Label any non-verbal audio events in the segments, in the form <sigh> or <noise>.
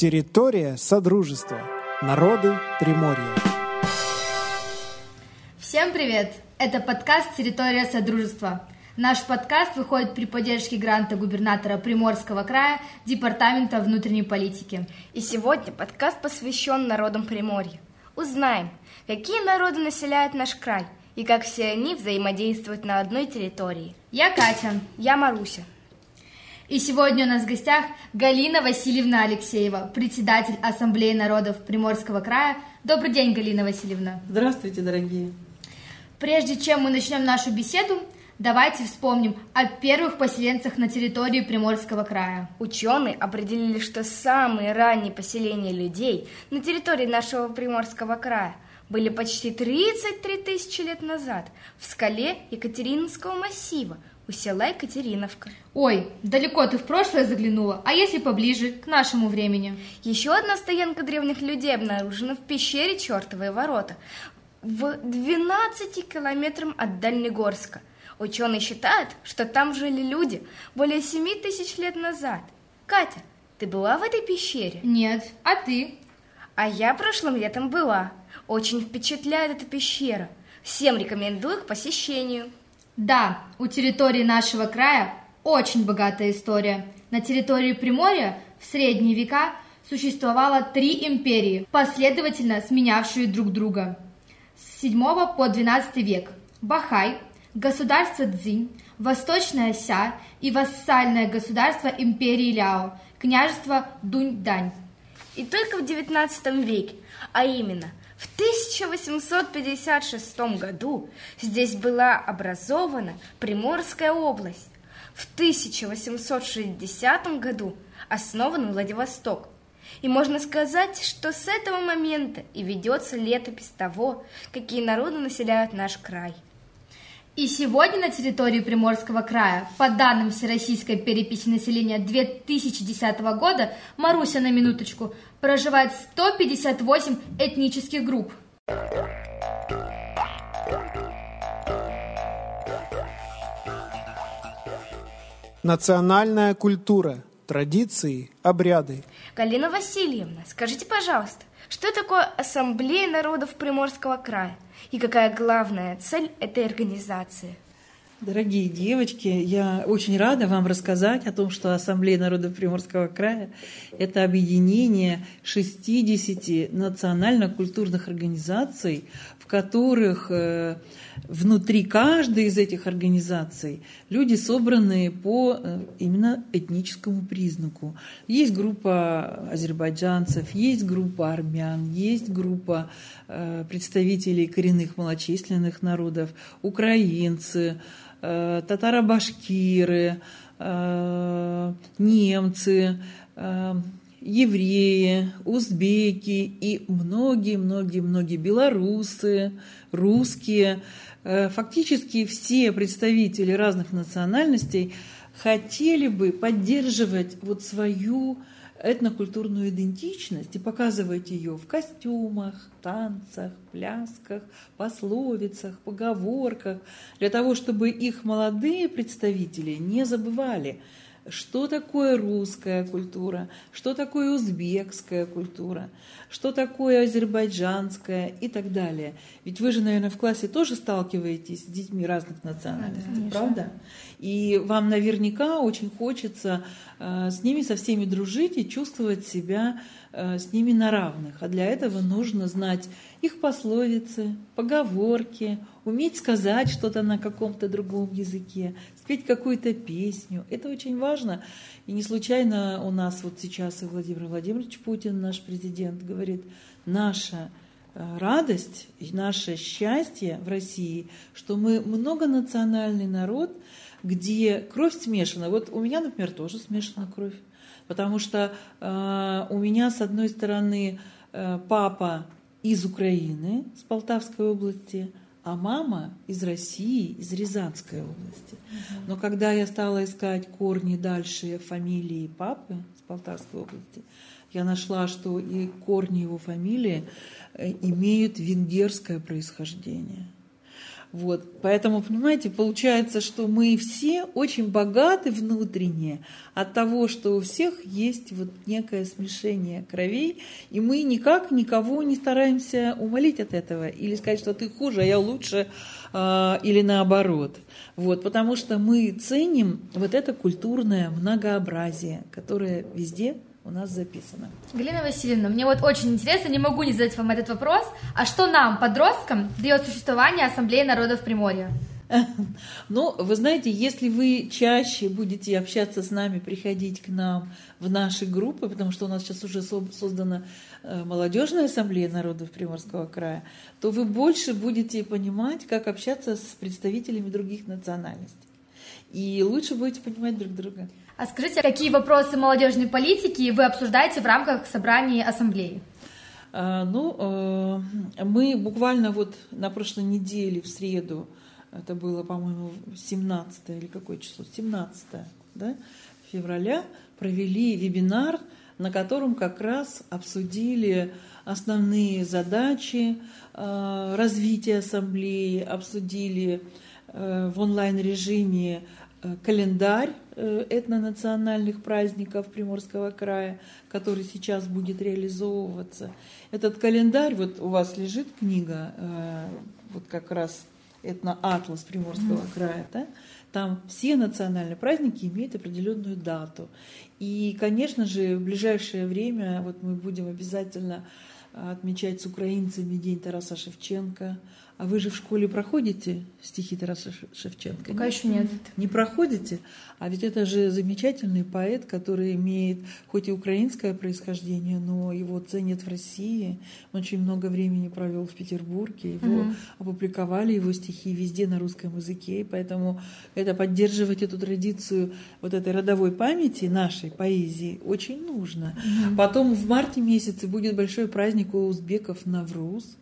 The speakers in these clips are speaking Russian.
Территория Содружества. Народы Приморья. Всем привет! Это подкаст «Территория Содружества». Наш подкаст выходит при поддержке гранта губернатора Приморского края Департамента внутренней политики. И сегодня подкаст посвящен народам Приморья. Узнаем, какие народы населяют наш край и как все они взаимодействуют на одной территории. Я Катя. Я Маруся. И сегодня у нас в гостях Галина Васильевна Алексеева, председатель Ассамблеи народов Приморского края. Добрый день, Галина Васильевна. Здравствуйте, дорогие. Прежде чем мы начнем нашу беседу, давайте вспомним о первых поселенцах на территории Приморского края. Ученые определили, что самые ранние поселения людей на территории нашего Приморского края были почти 33 тысячи лет назад в скале Екатерининского массива – у села Екатериновка. Ой, далеко ты в прошлое заглянула, а если поближе, к нашему времени? Еще одна стоянка древних людей обнаружена в пещере Чертовые ворота в 12 километрах от Дальнегорска. Ученые считают, что там жили люди более 7 тысяч лет назад. Катя, ты была в этой пещере? Нет, а ты? А я прошлым летом была. Очень впечатляет эта пещера. Всем рекомендую к посещению. Да, у территории нашего края очень богатая история. На территории Приморья в средние века существовало три империи, последовательно сменявшие друг друга. С 7 по 12 век Бахай, государство Цзинь, Восточная Ся и вассальное государство империи Ляо, княжество Дунь-Дань. И только в 19 веке, а именно в 1856 году здесь была образована Приморская область. В 1860 году основан Владивосток. И можно сказать, что с этого момента и ведется летопись того, какие народы населяют наш край – и сегодня на территории Приморского края, по данным Всероссийской переписи населения 2010 года, Маруся на минуточку, проживает 158 этнических групп. Национальная культура, традиции, обряды. Галина Васильевна, скажите, пожалуйста, что такое Ассамблея народов Приморского края? И какая главная цель этой организации? Дорогие девочки, я очень рада вам рассказать о том, что Ассамблея народов Приморского края – это объединение 60 национально-культурных организаций, в которых э, внутри каждой из этих организаций люди собраны по э, именно этническому признаку. Есть группа азербайджанцев, есть группа армян, есть группа э, представителей коренных малочисленных народов, украинцы – Э, татаро-башкиры, э, немцы, э, евреи, узбеки и многие-многие-многие белорусы, русские. Фактически все представители разных национальностей хотели бы поддерживать вот свою этнокультурную идентичность и показывать ее в костюмах, танцах, плясках, пословицах, поговорках, для того, чтобы их молодые представители не забывали, что такое русская культура, что такое узбекская культура, что такое азербайджанская и так далее. Ведь вы же, наверное, в классе тоже сталкиваетесь с детьми разных национальностей, да, правда? И вам наверняка очень хочется э, с ними со всеми дружить и чувствовать себя с ними на равных. А для этого нужно знать их пословицы, поговорки, уметь сказать что-то на каком-то другом языке, спеть какую-то песню. Это очень важно. И не случайно у нас вот сейчас и Владимир Владимирович Путин, наш президент, говорит, наша э, радость и наше счастье в России, что мы многонациональный народ, где кровь смешана. Вот у меня, например, тоже смешана кровь. Потому что э, у меня, с одной стороны, э, папа из Украины, с Полтавской области, а мама из России, из Рязанской области. Но когда я стала искать корни дальше фамилии папы с Полтавской области, я нашла, что и корни его фамилии э, имеют венгерское происхождение. Вот, поэтому, понимаете, получается, что мы все очень богаты внутренне от того, что у всех есть вот некое смешение кровей, и мы никак никого не стараемся умолить от этого или сказать, что ты хуже, а я лучше, э, или наоборот. Вот, потому что мы ценим вот это культурное многообразие, которое везде у нас записано. Галина Васильевна, мне вот очень интересно, не могу не задать вам этот вопрос. А что нам, подросткам, дает существование Ассамблеи народов Приморья? <laughs> Ну, вы знаете, если вы чаще будете общаться с нами, приходить к нам в наши группы, потому что у нас сейчас уже создана э, молодежная ассамблея народов Приморского края, то вы больше будете понимать, как общаться с представителями других национальностей. И лучше будете понимать друг друга. А скажите, какие вопросы молодежной политики вы обсуждаете в рамках собраний ассамблеи? А, ну, э, мы буквально вот на прошлой неделе в среду, это было, по-моему, 17 или какое число? 17 да, февраля провели вебинар, на котором как раз обсудили основные задачи э, развития ассамблеи, обсудили э, в онлайн-режиме календарь Э, этнонациональных праздников Приморского края, который сейчас будет реализовываться. Этот календарь, вот у вас лежит книга, э, вот как раз этноатлас Приморского края, да? там все национальные праздники имеют определенную дату. И, конечно же, в ближайшее время вот мы будем обязательно отмечать с украинцами День Тараса Шевченко, а вы же в школе проходите стихи Тараса Шевченко? Пока нет? еще нет. Не проходите? А ведь это же замечательный поэт, который имеет хоть и украинское происхождение, но его ценят в России. Он очень много времени провел в Петербурге. Его угу. опубликовали, его стихи везде на русском языке. И поэтому это поддерживать эту традицию вот этой родовой памяти нашей поэзии очень нужно. Угу. Потом в марте месяце будет большой праздник у узбеков Навруз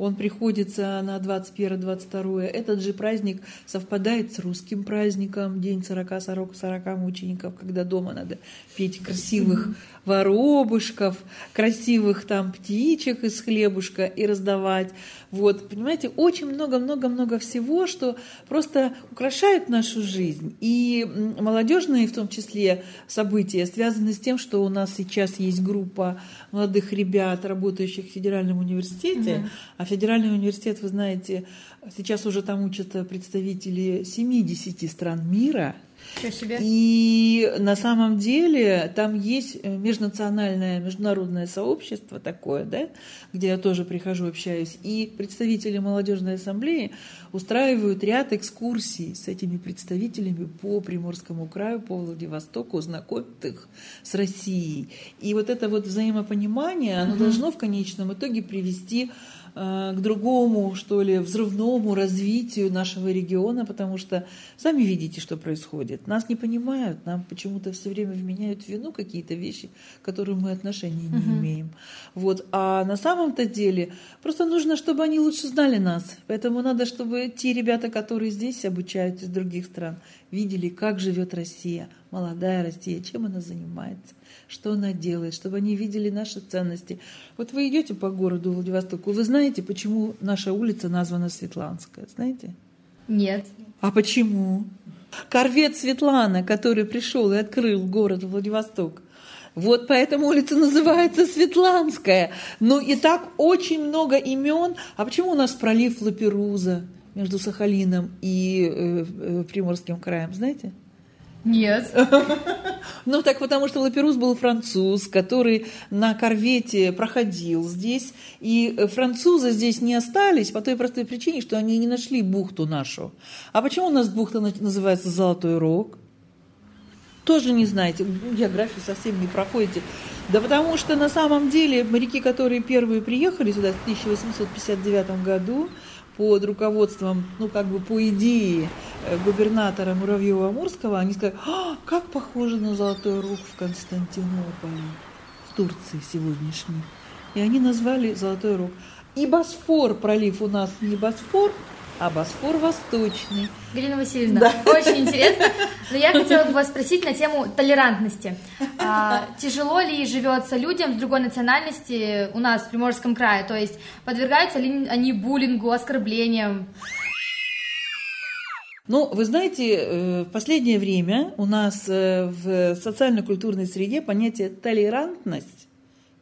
он приходится на 21-22. Этот же праздник совпадает с русским праздником, день 40-40 мучеников, когда дома надо петь красивых воробушков, красивых там птичек из хлебушка и раздавать. Вот, понимаете, очень много-много-много всего, что просто украшает нашу жизнь. И молодежные, в том числе, события связаны с тем, что у нас сейчас есть группа молодых ребят, работающих в федеральном университете. Угу. А федеральный университет, вы знаете, сейчас уже там учатся представители 70 стран мира – и на самом деле там есть э, межнациональное, международное сообщество такое, да, где я тоже прихожу, общаюсь, и представители молодежной ассамблеи устраивают ряд экскурсий с этими представителями по Приморскому краю, по Владивостоку, знакомят их с Россией. И вот это вот взаимопонимание, оно угу. должно в конечном итоге привести к другому, что ли, взрывному развитию нашего региона, потому что сами видите, что происходит. Нас не понимают, нам почему-то все время вменяют в вину какие-то вещи, к которым мы отношения не угу. имеем. Вот. А на самом-то деле просто нужно, чтобы они лучше знали нас. Поэтому надо, чтобы те ребята, которые здесь обучают из других стран, видели, как живет Россия, молодая Россия, чем она занимается что она делает, чтобы они видели наши ценности. Вот вы идете по городу Владивостоку, вы знаете, почему наша улица названа Светланская, знаете? Нет. А почему? Корвет Светлана, который пришел и открыл город Владивосток, вот поэтому улица называется Светланская. Ну и так очень много имен. А почему у нас пролив Лаперуза между Сахалином и э, э, Приморским краем, знаете? Нет. <laughs> Ну, так потому что Лаперус был француз, который на корвете проходил здесь, и французы здесь не остались по той простой причине, что они не нашли бухту нашу. А почему у нас бухта называется Золотой Рог? Тоже не знаете, географию совсем не проходите. Да потому что на самом деле моряки, которые первые приехали сюда в 1859 году, под руководством, ну как бы по идее э, губернатора Муравьева-Амурского, они сказали, а, как похоже на Золотой Рог в Константинополе, в Турции сегодняшней. И они назвали Золотой Рог. И Босфор пролив у нас не Босфор, а Босфор Восточный. Галина Васильевна, да. очень интересно. Но я хотела бы вас спросить на тему толерантности. А, тяжело ли живется людям с другой национальности у нас в Приморском крае? То есть подвергаются ли они буллингу, оскорблениям? Ну, вы знаете, э, в последнее время у нас э, в социально-культурной среде понятие толерантность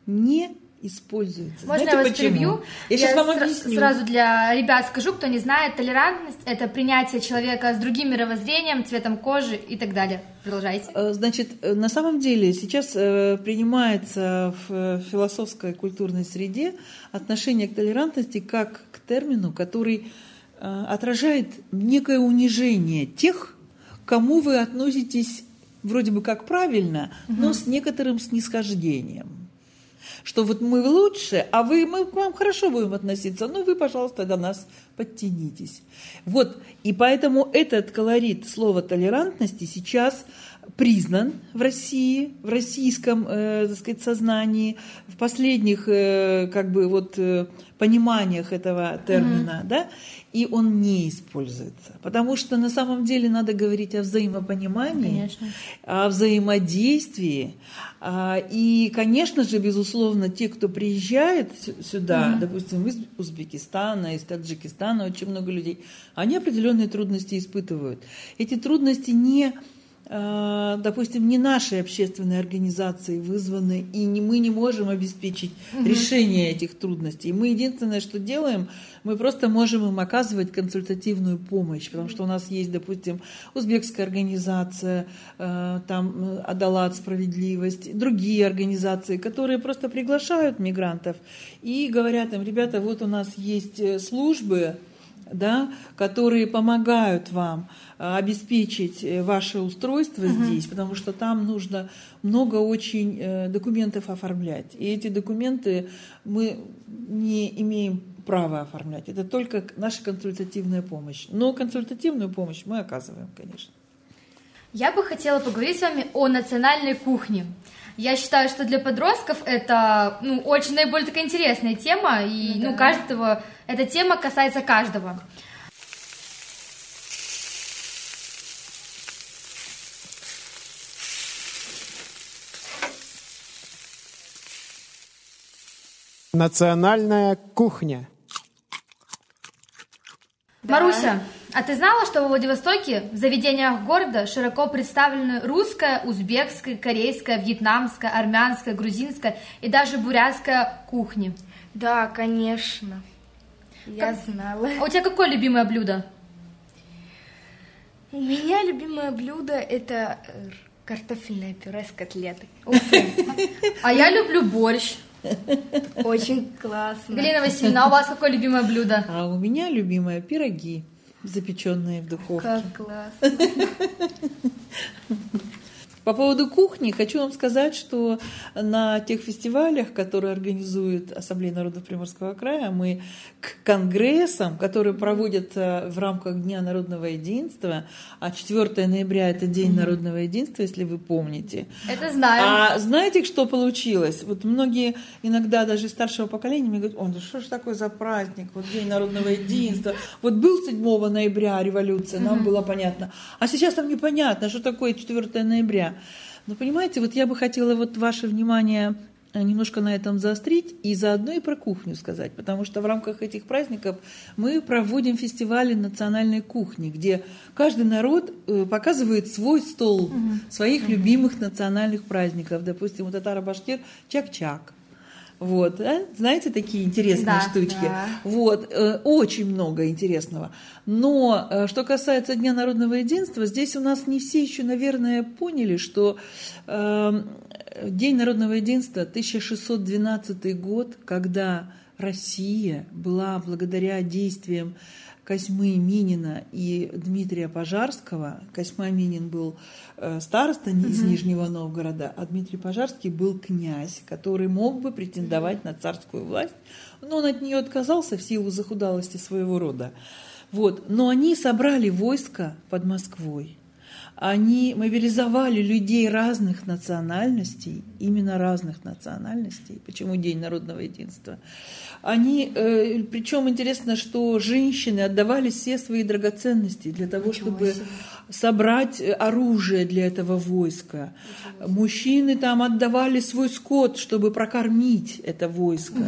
не используется. Можно Знаете я вас почему? перебью? Я, сейчас вам объясню. Сразу для ребят скажу, кто не знает, толерантность – это принятие человека с другим мировоззрением, цветом кожи и так далее. Продолжайте. Э, Значит, э, на самом деле сейчас э, принимается в философской культурной среде отношение к толерантности как к термину, который отражает некое унижение тех, к кому вы относитесь вроде бы как правильно, но с некоторым снисхождением. Что вот мы лучше, а вы, мы к вам хорошо будем относиться, ну вы, пожалуйста, до нас подтянитесь. Вот, и поэтому этот колорит слова толерантности сейчас признан в России, в российском, э, так сказать, сознании, в последних, э, как бы, вот, э, пониманиях этого термина, да, и он не используется. Потому что на самом деле надо говорить о взаимопонимании, Конечно. о взаимодействии. А, И, конечно же, безусловно, те, кто приезжает сю- сюда, допустим, из Узбекистана, из Таджикистана, очень много людей, они определенные трудности испытывают. Эти трудности не допустим, не нашей общественной организацией вызваны, и не, мы не можем обеспечить решение этих трудностей. Мы единственное, что делаем, мы просто можем им оказывать консультативную помощь, потому что у нас есть, допустим, узбекская организация, э, там э, Адалат справедливость, другие организации, которые просто приглашают мигрантов и говорят им, ребята, вот у нас есть э, службы, да, которые помогают вам а, обеспечить э, ваше устройство здесь, потому что там нужно много очень э, документов оформлять. И эти документы мы не имеем права оформлять. Это только наша консультативная помощь. Но консультативную помощь мы оказываем, конечно. Я бы хотела поговорить с вами о национальной кухне. Я считаю, что для подростков это ну, очень наиболее такая интересная тема, и ну, каждого, эта тема касается каждого. Национальная кухня. Маруся, а ты знала, что во Владивостоке в заведениях города широко представлены русская, узбекская, корейская, вьетнамская, армянская, грузинская и даже бурятская кухни? Да, конечно. Я знала. А у тебя какое любимое блюдо? У меня любимое блюдо это э, картофельное пюре с котлетой. А я люблю борщ. Очень классно. Галина Васильевна, а у вас какое любимое блюдо? А у меня любимые пироги, запеченные в духовке. Как классно. По поводу кухни хочу вам сказать, что на тех фестивалях, которые организует Ассамблея народов Приморского края, мы к конгрессам, которые проводятся в рамках Дня народного единства, а 4 ноября это День народного единства, если вы помните. Это знаю. А знаете, что получилось? Вот многие иногда даже старшего поколения мне говорят, ой, да что ж такое за праздник, вот День народного единства. Вот был 7 ноября революция, нам было понятно. А сейчас нам непонятно, что такое 4 ноября. Но понимаете, вот я бы хотела вот ваше внимание э, немножко на этом заострить и заодно и про кухню сказать, потому что в рамках этих праздников мы проводим фестивали национальной кухни, где каждый народ э, показывает свой стол своих любимых национальных праздников. Допустим, у татаро-башкир чак-чак. Вот, да? знаете такие интересные Да, штучки. да. Вот, э, очень много интересного. Но э, что касается Дня народного единства, здесь у нас не все еще, наверное, поняли, что э, День народного единства 1612 год, когда Россия была благодаря действиям Козьмы Минина и Дмитрия Пожарского. Козьма Минин был э, староста из Нижнего Новгорода, а Дмитрий Пожарский был князь, который мог бы претендовать на царскую власть, но он от нее отказался в силу захудалости своего рода. Вот. Но они собрали войско под Москвой. Они мобилизовали людей разных национальностей, именно разных национальностей. Почему День народного единства? Они, э, причем интересно, что женщины отдавали все свои драгоценности для того, чтобы собрать оружие для этого войска. Мужчины там отдавали свой скот, чтобы прокормить это войско.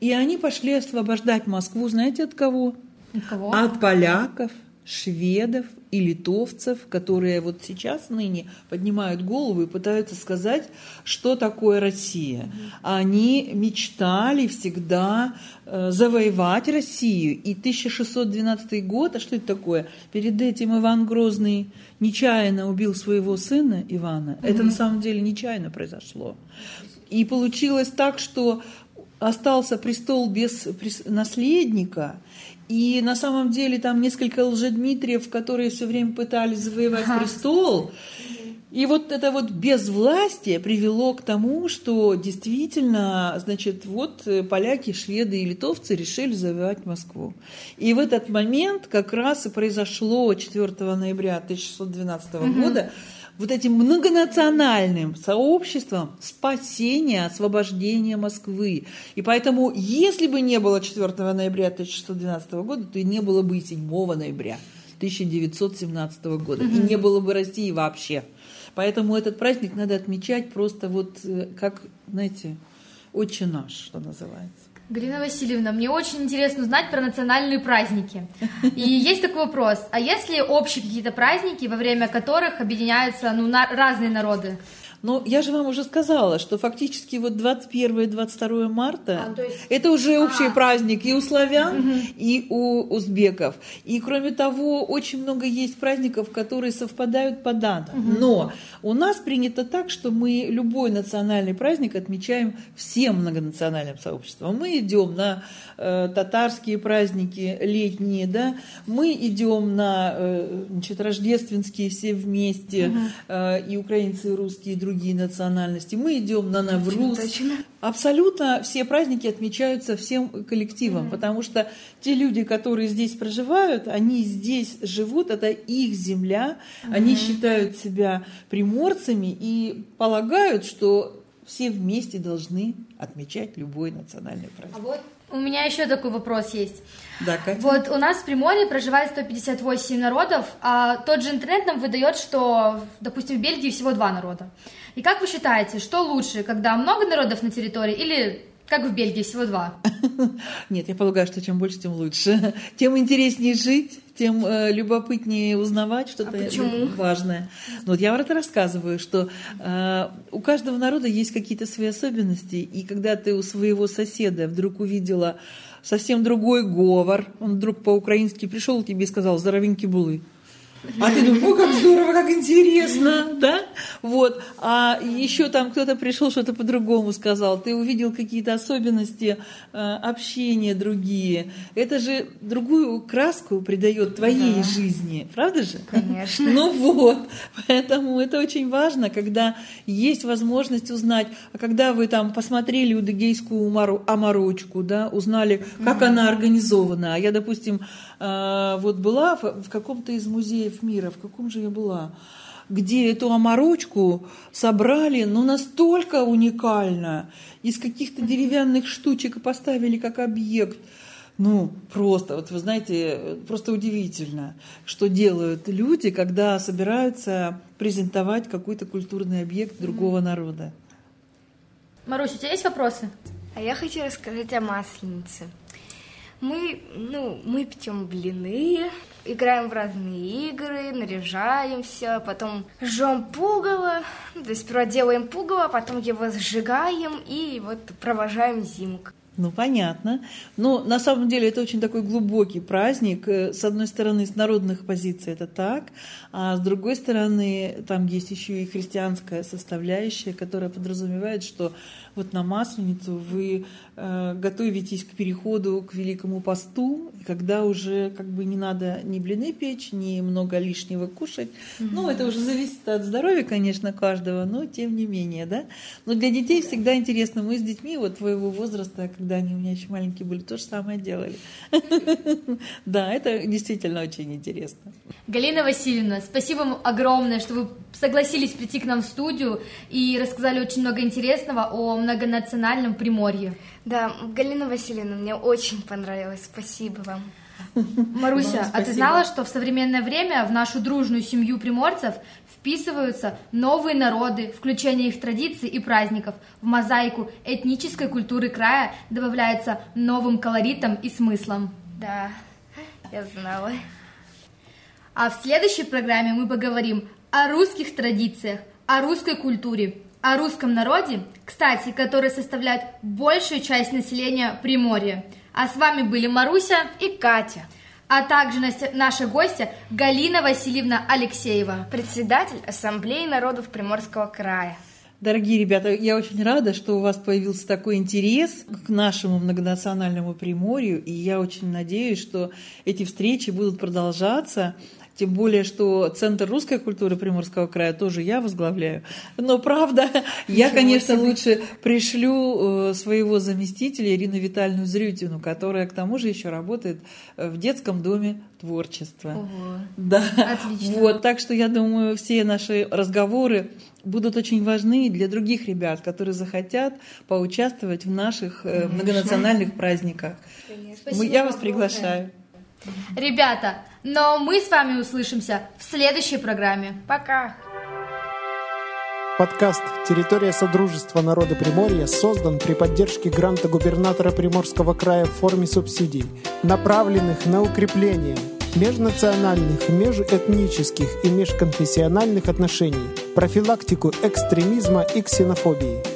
И они пошли освобождать Москву, знаете, от кого? От кого? От поляков. Шведов и литовцев, которые вот сейчас ныне поднимают голову и пытаются сказать, что такое Россия. Они мечтали всегда э, завоевать Россию. И 1612 год, а что это такое? Перед этим Иван Грозный нечаянно убил своего сына Ивана. Это на самом деле нечаянно произошло. И получилось так, что остался престол без наследника – и на самом деле там несколько лжедмитриев, которые все время пытались завоевать ага. престол. И вот это вот безвластие привело к тому, что действительно, значит, вот поляки, шведы и литовцы решили завоевать Москву. И в этот момент как раз и произошло 4 ноября 1612 угу. года вот этим многонациональным сообществом спасения, освобождения Москвы. И поэтому, если бы не было 4 ноября 1612 года, то и не было бы и 7 ноября 1917 года. И не было бы России вообще. Поэтому этот праздник надо отмечать просто вот э, как, знаете, отче наш, что называется. Галина Васильевна, мне очень интересно узнать про национальные праздники. И есть такой вопрос, а есть ли общие какие-то праздники, во время которых объединяются ну, на, разные народы? Но я же вам уже сказала, что фактически вот 21 и 22 марта а, есть... это уже общий а. праздник и у славян, угу. и у узбеков. И кроме того, очень много есть праздников, которые совпадают по датам. Угу. Но у нас принято так, что мы любой национальный праздник отмечаем всем многонациональным сообществом. Мы идем на э, татарские праздники летние, да, мы идем на э, значит, рождественские все вместе, угу. э, и украинцы, и русские, и другие другие национальности. Мы идем на Навруз. Абсолютно все праздники отмечаются всем коллективом, mm-hmm. потому что те люди, которые здесь проживают, они здесь живут, это их земля, mm-hmm. они считают себя приморцами и полагают, что все вместе должны отмечать любой национальный праздник. А вот у меня еще такой вопрос есть. Да, Катя? Вот у нас в Приморье проживает 158 народов, а тот же интернет нам выдает, что, допустим, в Бельгии всего два народа. И как вы считаете, что лучше, когда много народов на территории или как в Бельгии, всего два? <laughs> Нет, я полагаю, что чем больше, тем лучше. Тем интереснее жить, тем э, любопытнее узнавать что-то а важное. Ну, вот я вам это рассказываю, что э, у каждого народа есть какие-то свои особенности, и когда ты у своего соседа вдруг увидела совсем другой говор, он вдруг по-украински пришел тебе и сказал «здоровенький булы», а ты думаешь, о, как здорово, как интересно, да? Вот. А еще там кто-то пришел, что-то по-другому сказал. Ты увидел какие-то особенности э, общения другие. Это же другую краску придает твоей да. жизни, правда же? Конечно. Ну вот. Поэтому это очень важно, когда есть возможность узнать, а когда вы там посмотрели удыгейскую оморочку, да, узнали, как она организована. А я, допустим, вот была в, каком-то из музеев мира, в каком же я была, где эту оморочку собрали, но настолько уникально, из каких-то деревянных штучек поставили как объект. Ну, просто, вот вы знаете, просто удивительно, что делают люди, когда собираются презентовать какой-то культурный объект другого народа. Марусь, у тебя есть вопросы? А я хочу рассказать о масленице. Мы, ну, мы печем блины, играем в разные игры, наряжаемся, потом жжем пугало, ну, то есть сперва делаем пугало, потом его сжигаем и вот провожаем зимку. Ну, понятно. Но на самом деле это очень такой глубокий праздник. Э, с одной стороны, с народных позиций это так, а с другой стороны, там есть еще и христианская составляющая, которая подразумевает, что вот на Масленицу вы э, готовитесь к переходу к Великому посту, когда уже как бы не надо ни блины печь, ни много лишнего кушать. Угу. Ну, это уже зависит от здоровья, конечно, каждого, но тем не менее, да. Но для детей всегда интересно. Мы с детьми вот твоего возраста, когда они у меня еще маленькие были, то же самое делали. <laughs> Да, это действительно очень интересно. Галина Васильевна, спасибо вам огромное, что вы согласились прийти к нам в студию и рассказали очень много интересного о многонациональном Приморье. Да, Галина Васильевна, мне очень понравилось. Спасибо вам. Маруся, а ты знала, что в современное время в нашу дружную семью приморцев вписываются новые народы, включение их традиций и праздников. В мозаику этнической культуры края добавляется новым колоритом и смыслом. Да, я знала. А в следующей программе мы поговорим о русских традициях, о русской культуре, о русском народе, кстати, который составляет большую часть населения Приморья. А с вами были Маруся и Катя а также наша гостья Галина Васильевна Алексеева, председатель Ассамблеи народов Приморского края. Дорогие ребята, я очень рада, что у вас появился такой интерес к нашему многонациональному Приморью, и я очень надеюсь, что эти встречи будут продолжаться. Тем более, что Центр русской культуры Приморского края тоже я возглавляю. Но правда, я, конечно, лучше пришлю э, своего заместителя Ирину Витальевну Зрютину, которая к тому же еще работает э, в детском доме творчества. Ого. Да. Отлично. Вот, так что я думаю, все наши разговоры будут очень важны для других ребят, которые захотят поучаствовать в наших э, многонациональных праздниках. Мы, я вас приглашаю. Ребята, но мы с вами услышимся в следующей программе. Пока! Подкаст «Территория Содружества народа Приморья» создан при поддержке гранта губернатора Приморского края в форме субсидий, направленных на укрепление межнациональных, межэтнических и межконфессиональных отношений, профилактику экстремизма и ксенофобии –